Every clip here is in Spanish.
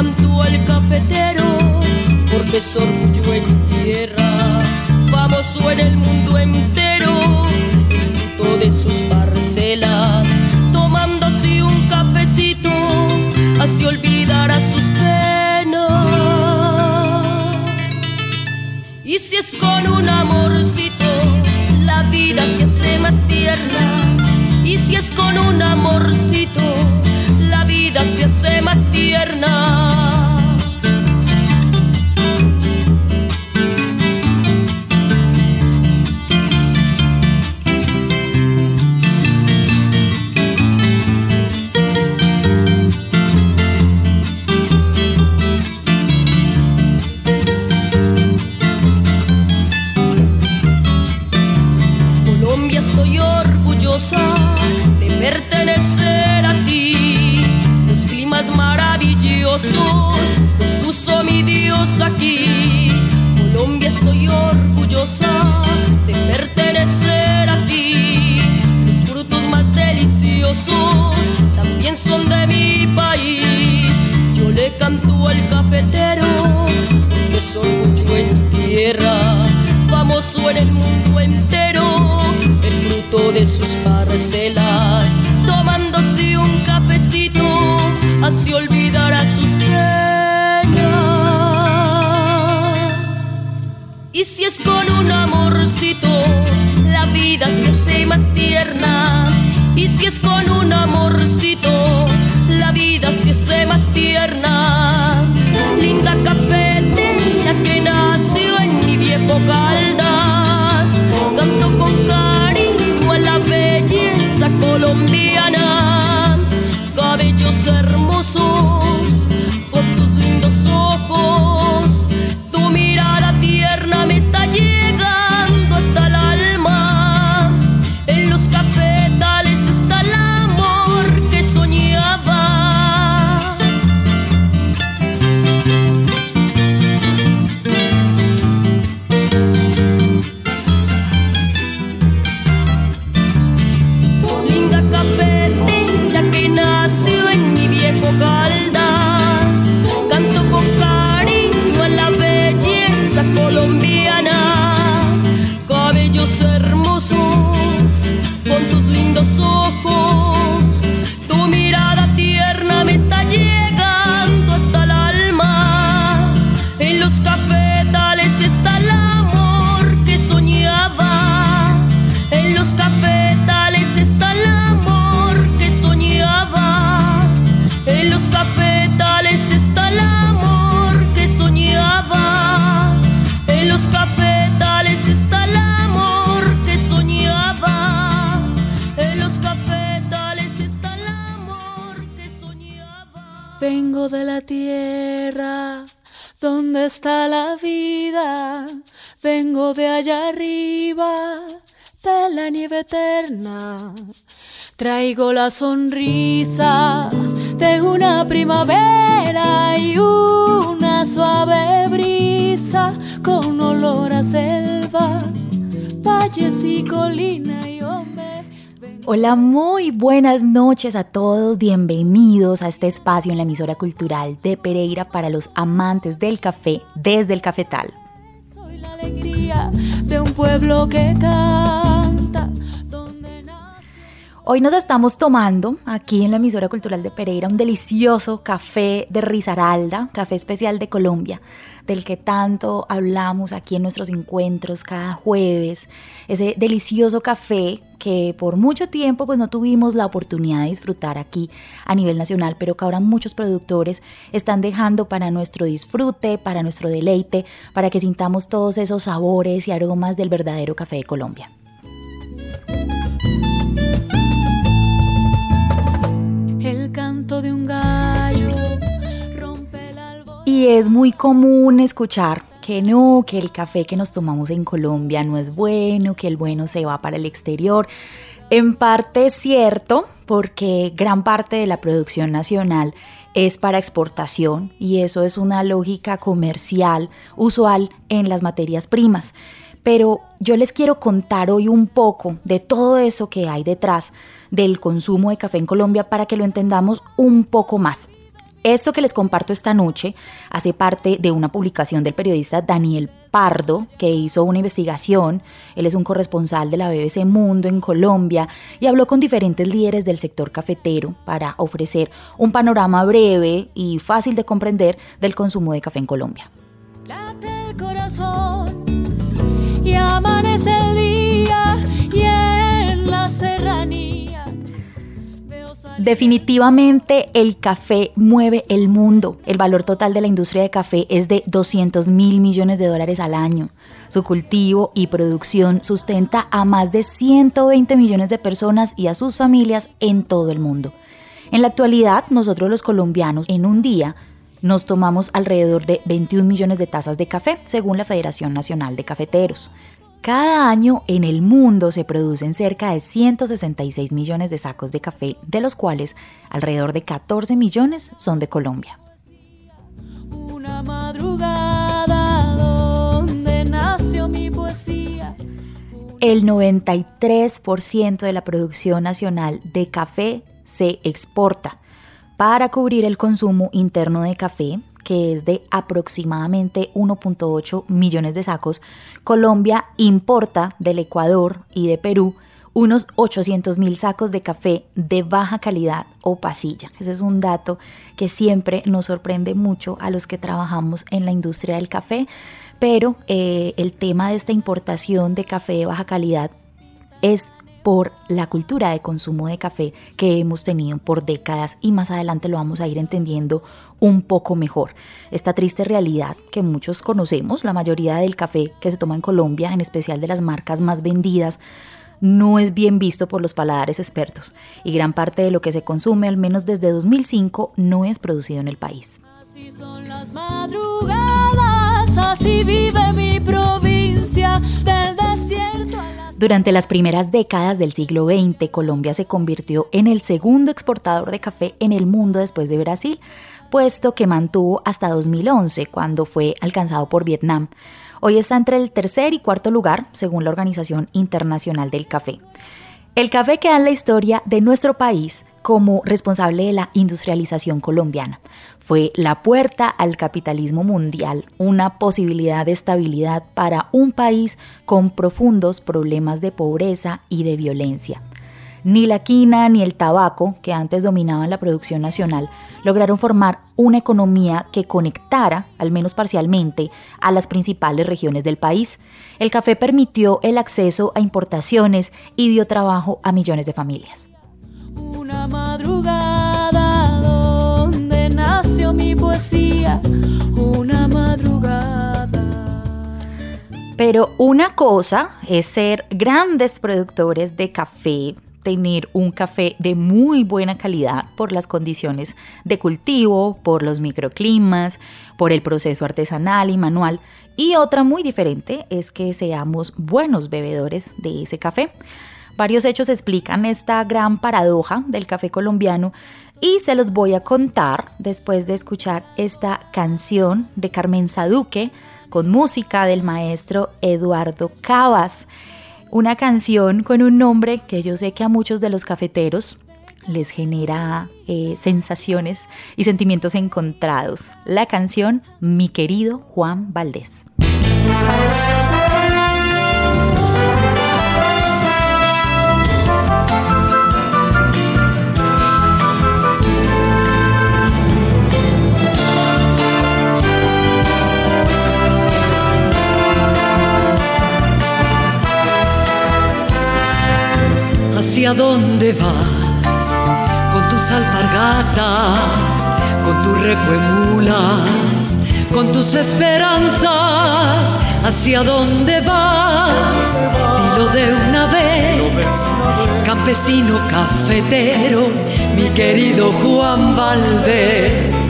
Canto al cafetero porque es en tierra, famoso en el mundo entero, el fruto de sus parcelas, tomando así un cafecito, así olvidará sus penas. Y si es con un amorcito, la vida se hace más tierna. Y si es con un amorcito, vida se hace más tierna. Maravillosos los puso mi Dios aquí. Colombia estoy orgullosa de pertenecer a ti. Los frutos más deliciosos también son de mi país. Yo le canto al cafetero porque es orgullo en mi tierra, famoso en el mundo entero, el fruto de sus parcelas, tomándose un cafecito, así olvidará sus penas. Y si es con un amorcito, la vida se hace más tierna. Y si es con un amorcito, la vida se hace más tierna. Colombiana. Cabellos hermosos con tus lindos ojos. de la tierra, donde está la vida, vengo de allá arriba, de la nieve eterna. Traigo la sonrisa de una primavera y una suave brisa con olor a selva, valles y colinas. Hola, muy buenas noches a todos. Bienvenidos a este espacio en la emisora cultural de Pereira para los amantes del café desde el cafetal. Soy la alegría de un pueblo que canta. Hoy nos estamos tomando aquí en la emisora cultural de Pereira un delicioso café de Risaralda, café especial de Colombia, del que tanto hablamos aquí en nuestros encuentros cada jueves. Ese delicioso café que por mucho tiempo pues no tuvimos la oportunidad de disfrutar aquí a nivel nacional, pero que ahora muchos productores están dejando para nuestro disfrute, para nuestro deleite, para que sintamos todos esos sabores y aromas del verdadero café de Colombia. Y es muy común escuchar que no, que el café que nos tomamos en Colombia no es bueno, que el bueno se va para el exterior. En parte es cierto, porque gran parte de la producción nacional es para exportación y eso es una lógica comercial usual en las materias primas. Pero yo les quiero contar hoy un poco de todo eso que hay detrás del consumo de café en Colombia para que lo entendamos un poco más. Esto que les comparto esta noche hace parte de una publicación del periodista Daniel Pardo, que hizo una investigación. Él es un corresponsal de la BBC Mundo en Colombia y habló con diferentes líderes del sector cafetero para ofrecer un panorama breve y fácil de comprender del consumo de café en Colombia. Definitivamente el café mueve el mundo. El valor total de la industria de café es de 200 mil millones de dólares al año. Su cultivo y producción sustenta a más de 120 millones de personas y a sus familias en todo el mundo. En la actualidad, nosotros los colombianos en un día nos tomamos alrededor de 21 millones de tazas de café, según la Federación Nacional de Cafeteros. Cada año en el mundo se producen cerca de 166 millones de sacos de café, de los cuales alrededor de 14 millones son de Colombia. Una madrugada donde nació mi poesía. El 93% de la producción nacional de café se exporta para cubrir el consumo interno de café, que es de aproximadamente 1.8 millones de sacos, Colombia importa del Ecuador y de Perú unos 800 mil sacos de café de baja calidad o pasilla. Ese es un dato que siempre nos sorprende mucho a los que trabajamos en la industria del café, pero eh, el tema de esta importación de café de baja calidad es por la cultura de consumo de café que hemos tenido por décadas y más adelante lo vamos a ir entendiendo un poco mejor. Esta triste realidad que muchos conocemos, la mayoría del café que se toma en Colombia, en especial de las marcas más vendidas, no es bien visto por los paladares expertos y gran parte de lo que se consume, al menos desde 2005, no es producido en el país. Así son las madrugadas, así vive mi provincia del desierto durante las primeras décadas del siglo XX, Colombia se convirtió en el segundo exportador de café en el mundo después de Brasil, puesto que mantuvo hasta 2011, cuando fue alcanzado por Vietnam. Hoy está entre el tercer y cuarto lugar, según la Organización Internacional del Café. El café queda en la historia de nuestro país como responsable de la industrialización colombiana. Fue la puerta al capitalismo mundial, una posibilidad de estabilidad para un país con profundos problemas de pobreza y de violencia. Ni la quina ni el tabaco, que antes dominaban la producción nacional, lograron formar una economía que conectara, al menos parcialmente, a las principales regiones del país. El café permitió el acceso a importaciones y dio trabajo a millones de familias. Madrugada donde nació mi poesía, una madrugada. Pero una cosa es ser grandes productores de café tener un café de muy buena calidad por las condiciones de cultivo, por los microclimas, por el proceso artesanal y manual. Y otra muy diferente es que seamos buenos bebedores de ese café. Varios hechos explican esta gran paradoja del café colombiano y se los voy a contar después de escuchar esta canción de Carmen Saduque con música del maestro Eduardo Cabas. Una canción con un nombre que yo sé que a muchos de los cafeteros les genera eh, sensaciones y sentimientos encontrados. La canción Mi querido Juan Valdés. ¿Hacia dónde vas? Con tus alpargatas, con tus recuemulas, con tus esperanzas. ¿Hacia dónde vas? Dilo de una vez, campesino cafetero, mi querido Juan Valdés.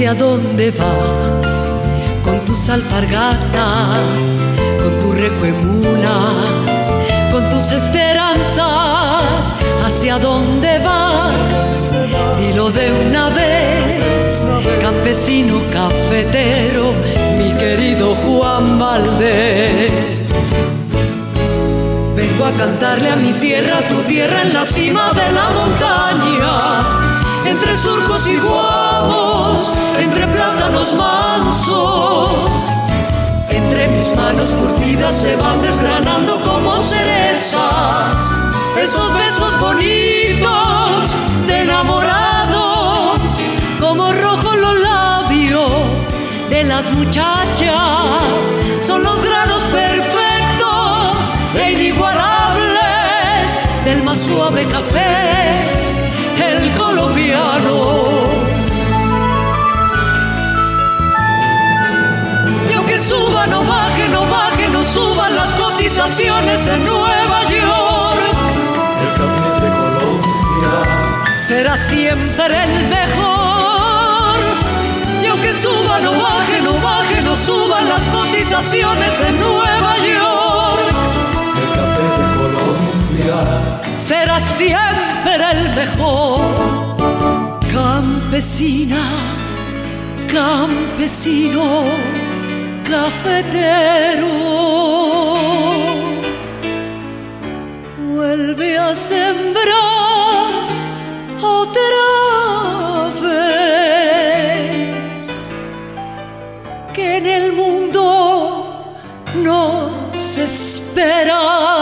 ¿Hacia dónde vas? Con tus alpargatas, con tus recuemulas, con tus esperanzas. ¿Hacia dónde vas? Dilo de una vez, campesino cafetero, mi querido Juan Valdés. Vengo a cantarle a mi tierra, tu tierra en la cima de la montaña entre surcos y guamos, entre plátanos mansos. Entre mis manos curtidas se van desgranando como cerezas. Esos besos bonitos de enamorados, como rojos los labios de las muchachas, son los granos perfectos e inigualables del más suave café el colombiano. Y aunque suba, no baje, no baje, no suban las cotizaciones en Nueva York. El café de Colombia será siempre el mejor. Y aunque suba, no baje, no baje, no suban las cotizaciones en Nueva York. Siempre el mejor. Campesina, campesino, cafetero, vuelve a sembrar otra vez que en el mundo nos espera.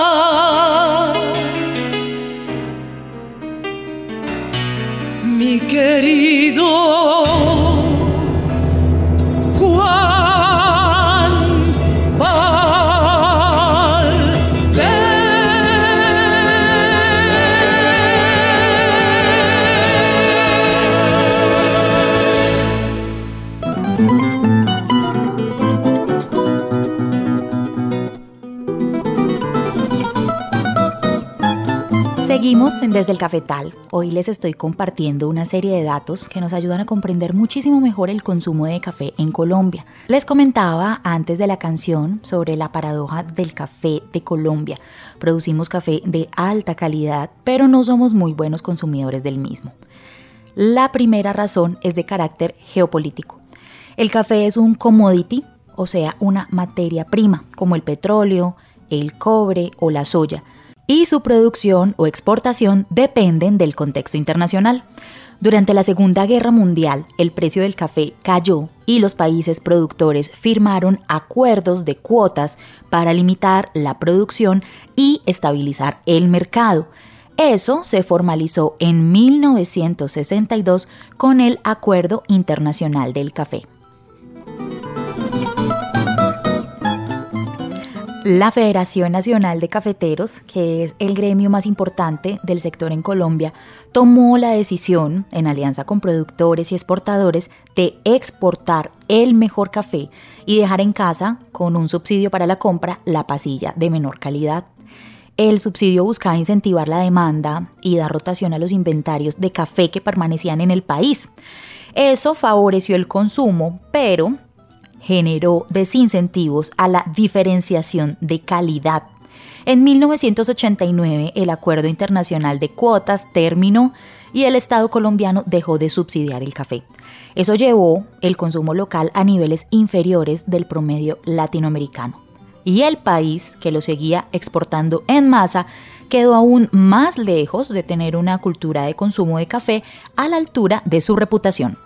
Seguimos en Desde el Cafetal. Hoy les estoy compartiendo una serie de datos que nos ayudan a comprender muchísimo mejor el consumo de café en Colombia. Les comentaba antes de la canción sobre la paradoja del café de Colombia. Producimos café de alta calidad, pero no somos muy buenos consumidores del mismo. La primera razón es de carácter geopolítico. El café es un commodity, o sea, una materia prima, como el petróleo, el cobre o la soya y su producción o exportación dependen del contexto internacional. Durante la Segunda Guerra Mundial, el precio del café cayó y los países productores firmaron acuerdos de cuotas para limitar la producción y estabilizar el mercado. Eso se formalizó en 1962 con el Acuerdo Internacional del Café. La Federación Nacional de Cafeteros, que es el gremio más importante del sector en Colombia, tomó la decisión, en alianza con productores y exportadores, de exportar el mejor café y dejar en casa, con un subsidio para la compra, la pasilla de menor calidad. El subsidio buscaba incentivar la demanda y dar rotación a los inventarios de café que permanecían en el país. Eso favoreció el consumo, pero generó desincentivos a la diferenciación de calidad. En 1989 el Acuerdo Internacional de Cuotas terminó y el Estado colombiano dejó de subsidiar el café. Eso llevó el consumo local a niveles inferiores del promedio latinoamericano. Y el país, que lo seguía exportando en masa, quedó aún más lejos de tener una cultura de consumo de café a la altura de su reputación.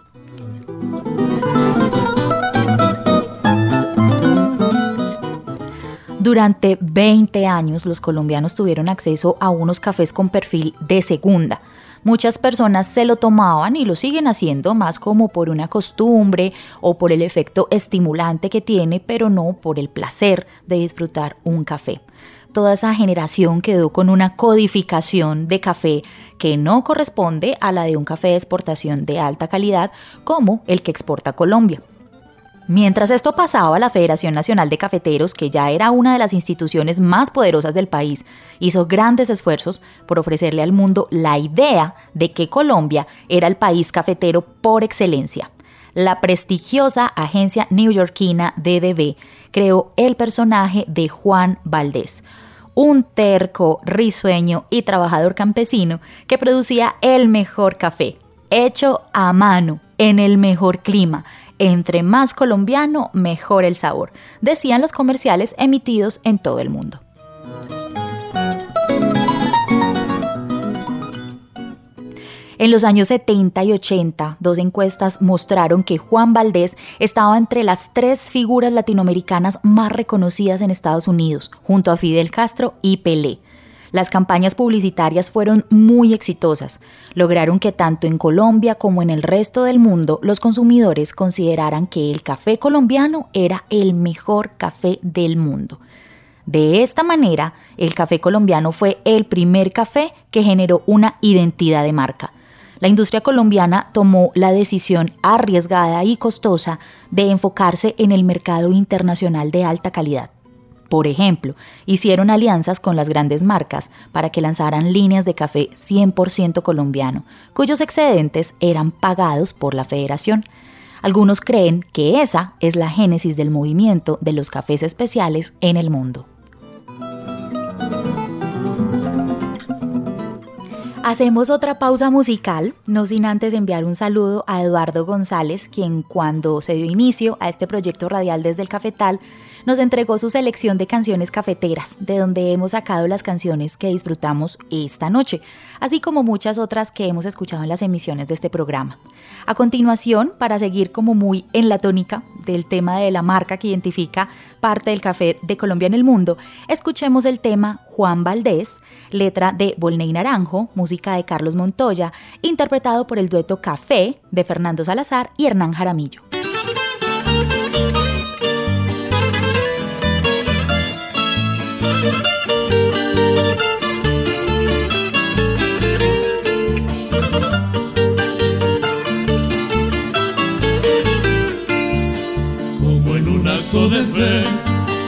Durante 20 años los colombianos tuvieron acceso a unos cafés con perfil de segunda. Muchas personas se lo tomaban y lo siguen haciendo más como por una costumbre o por el efecto estimulante que tiene, pero no por el placer de disfrutar un café. Toda esa generación quedó con una codificación de café que no corresponde a la de un café de exportación de alta calidad como el que exporta Colombia. Mientras esto pasaba, la Federación Nacional de Cafeteros, que ya era una de las instituciones más poderosas del país, hizo grandes esfuerzos por ofrecerle al mundo la idea de que Colombia era el país cafetero por excelencia. La prestigiosa agencia neoyorquina DDB creó el personaje de Juan Valdés, un terco, risueño y trabajador campesino que producía el mejor café, hecho a mano, en el mejor clima, entre más colombiano, mejor el sabor, decían los comerciales emitidos en todo el mundo. En los años 70 y 80, dos encuestas mostraron que Juan Valdés estaba entre las tres figuras latinoamericanas más reconocidas en Estados Unidos, junto a Fidel Castro y Pelé. Las campañas publicitarias fueron muy exitosas. Lograron que tanto en Colombia como en el resto del mundo los consumidores consideraran que el café colombiano era el mejor café del mundo. De esta manera, el café colombiano fue el primer café que generó una identidad de marca. La industria colombiana tomó la decisión arriesgada y costosa de enfocarse en el mercado internacional de alta calidad. Por ejemplo, hicieron alianzas con las grandes marcas para que lanzaran líneas de café 100% colombiano, cuyos excedentes eran pagados por la federación. Algunos creen que esa es la génesis del movimiento de los cafés especiales en el mundo. Hacemos otra pausa musical, no sin antes enviar un saludo a Eduardo González, quien cuando se dio inicio a este proyecto radial desde el Cafetal, nos entregó su selección de canciones cafeteras, de donde hemos sacado las canciones que disfrutamos esta noche, así como muchas otras que hemos escuchado en las emisiones de este programa. A continuación, para seguir como muy en la tónica del tema de la marca que identifica parte del café de Colombia en el mundo, escuchemos el tema Juan Valdés, letra de Volney Naranjo, música de Carlos Montoya, interpretado por el dueto Café de Fernando Salazar y Hernán Jaramillo.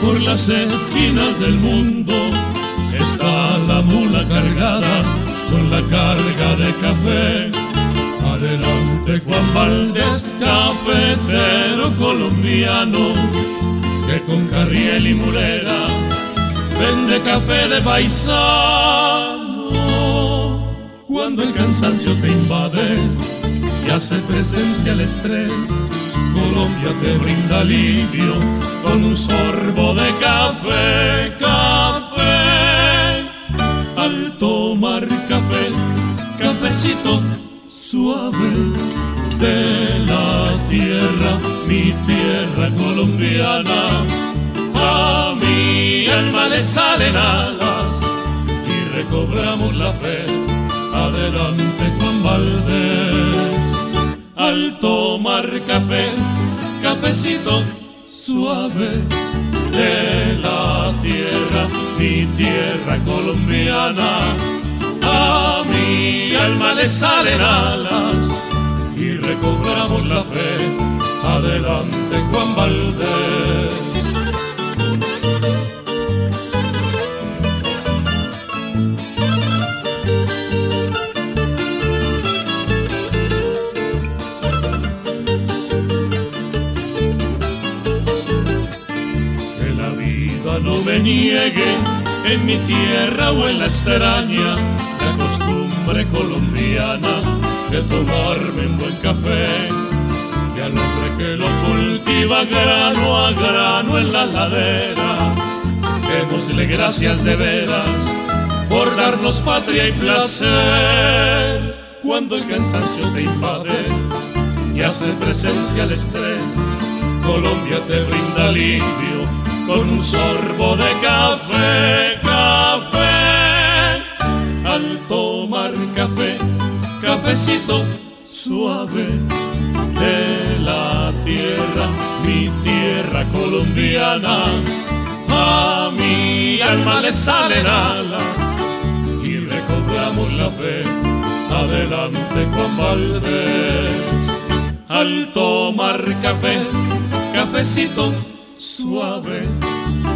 Por las esquinas del mundo está la mula cargada con la carga de café. Adelante Juan Valdés, cafetero colombiano, que con carriel y mulera vende café de paisano. Cuando el cansancio te invade y hace presencia el estrés, Colombia te brinda alivio con un sorbo de café, café. Al tomar café, cafecito suave de la tierra, mi tierra colombiana. A mi alma le salen alas y recobramos la fe. Adelante con Valdés al tomar café, cafecito suave de la tierra, mi tierra colombiana. A mi alma le salen alas y recobramos la fe. Adelante Juan Valdés. No me niegue en mi tierra o en la extraña, la costumbre colombiana de tomarme un buen café. Y al hombre que lo cultiva grano a grano en la ladera, démosle gracias de veras por darnos patria y placer. Cuando el cansancio te invade y hace presencia el estrés, Colombia te brinda alivio con un sorbo de café, café. Al tomar café, cafecito suave de la tierra, mi tierra colombiana, a mi alma le salen alas y recobramos la fe. Adelante Juan Valdés, al tomar café, cafecito suave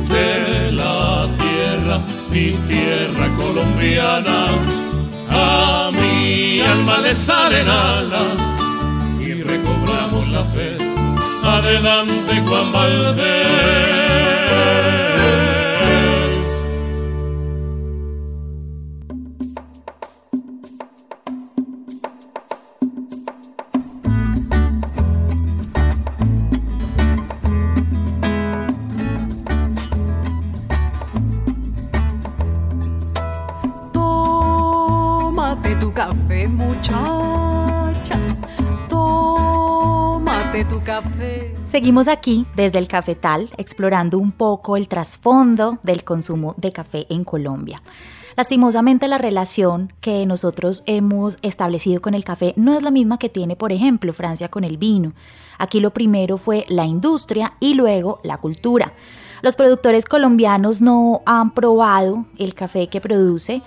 de la tierra, mi tierra colombiana. A mi alma le salen alas y recobramos la fe. Adelante Juan Valdés. Seguimos aquí desde el cafetal explorando un poco el trasfondo del consumo de café en Colombia. Lastimosamente la relación que nosotros hemos establecido con el café no es la misma que tiene, por ejemplo, Francia con el vino. Aquí lo primero fue la industria y luego la cultura. Los productores colombianos no han probado el café que produce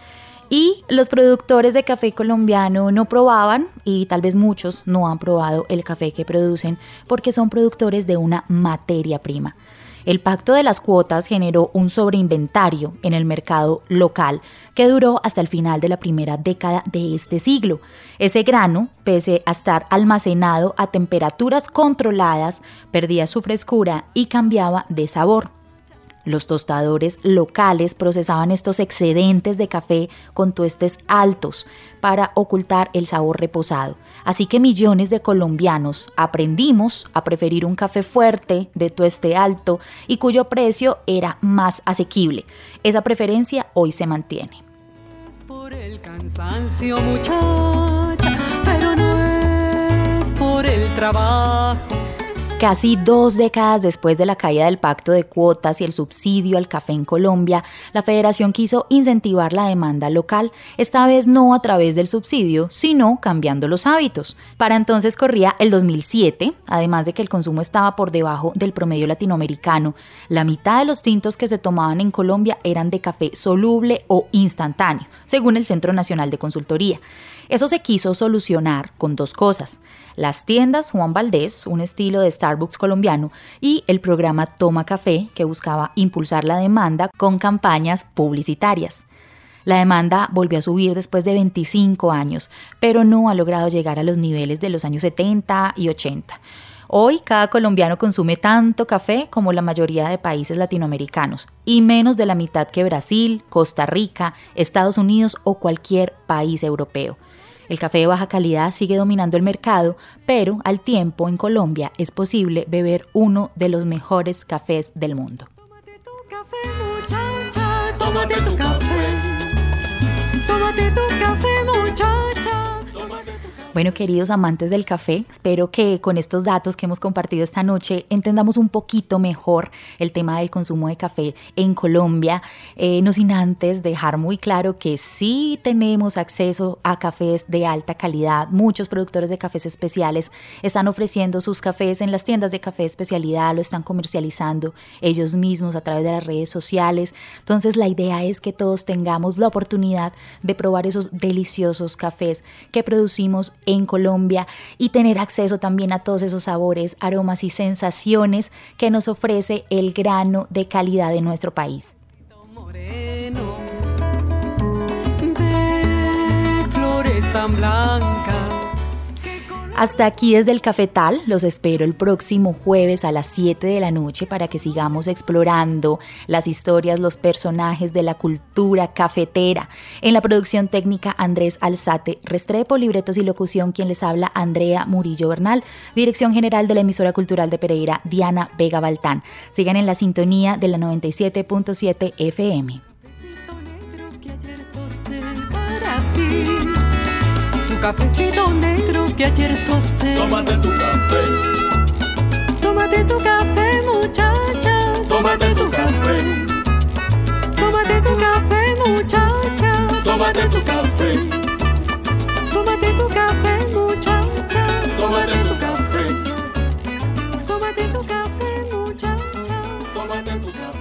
y los productores de café colombiano no probaban, y tal vez muchos no han probado el café que producen, porque son productores de una materia prima. El pacto de las cuotas generó un sobreinventario en el mercado local que duró hasta el final de la primera década de este siglo. Ese grano, pese a estar almacenado a temperaturas controladas, perdía su frescura y cambiaba de sabor. Los tostadores locales procesaban estos excedentes de café con tuestes altos para ocultar el sabor reposado. Así que millones de colombianos aprendimos a preferir un café fuerte de tueste alto y cuyo precio era más asequible. Esa preferencia hoy se mantiene. por el trabajo Casi dos décadas después de la caída del pacto de cuotas y el subsidio al café en Colombia, la federación quiso incentivar la demanda local, esta vez no a través del subsidio, sino cambiando los hábitos. Para entonces corría el 2007, además de que el consumo estaba por debajo del promedio latinoamericano. La mitad de los tintos que se tomaban en Colombia eran de café soluble o instantáneo, según el Centro Nacional de Consultoría. Eso se quiso solucionar con dos cosas. Las tiendas Juan Valdés, un estilo de Starbucks colombiano, y el programa Toma Café, que buscaba impulsar la demanda con campañas publicitarias. La demanda volvió a subir después de 25 años, pero no ha logrado llegar a los niveles de los años 70 y 80. Hoy cada colombiano consume tanto café como la mayoría de países latinoamericanos, y menos de la mitad que Brasil, Costa Rica, Estados Unidos o cualquier país europeo. El café de baja calidad sigue dominando el mercado, pero al tiempo en Colombia es posible beber uno de los mejores cafés del mundo. Tómate tu café, muchacha. Bueno, queridos amantes del café, espero que con estos datos que hemos compartido esta noche entendamos un poquito mejor el tema del consumo de café en Colombia, eh, no sin antes dejar muy claro que sí tenemos acceso a cafés de alta calidad. Muchos productores de cafés especiales están ofreciendo sus cafés en las tiendas de café especialidad, lo están comercializando ellos mismos a través de las redes sociales. Entonces la idea es que todos tengamos la oportunidad de probar esos deliciosos cafés que producimos en Colombia y tener acceso también a todos esos sabores, aromas y sensaciones que nos ofrece el grano de calidad de nuestro país. Hasta aquí desde el Cafetal, los espero el próximo jueves a las 7 de la noche para que sigamos explorando las historias, los personajes de la cultura cafetera. En la producción técnica Andrés Alzate Restrepo, libretos y locución, quien les habla Andrea Murillo Bernal, dirección general de la emisora cultural de Pereira, Diana Vega Baltán. Sigan en la sintonía de la 97.7 FM cafecito negro que ayer tosté. Tómate tu café. Tómate tu café, muchacha. Tómate tu café. Tómate tu café, muchacha. Tómate tu café. Tómate tu café, muchacha. Tómate tu café. Tómate tu café, muchacha. Tómate tu café.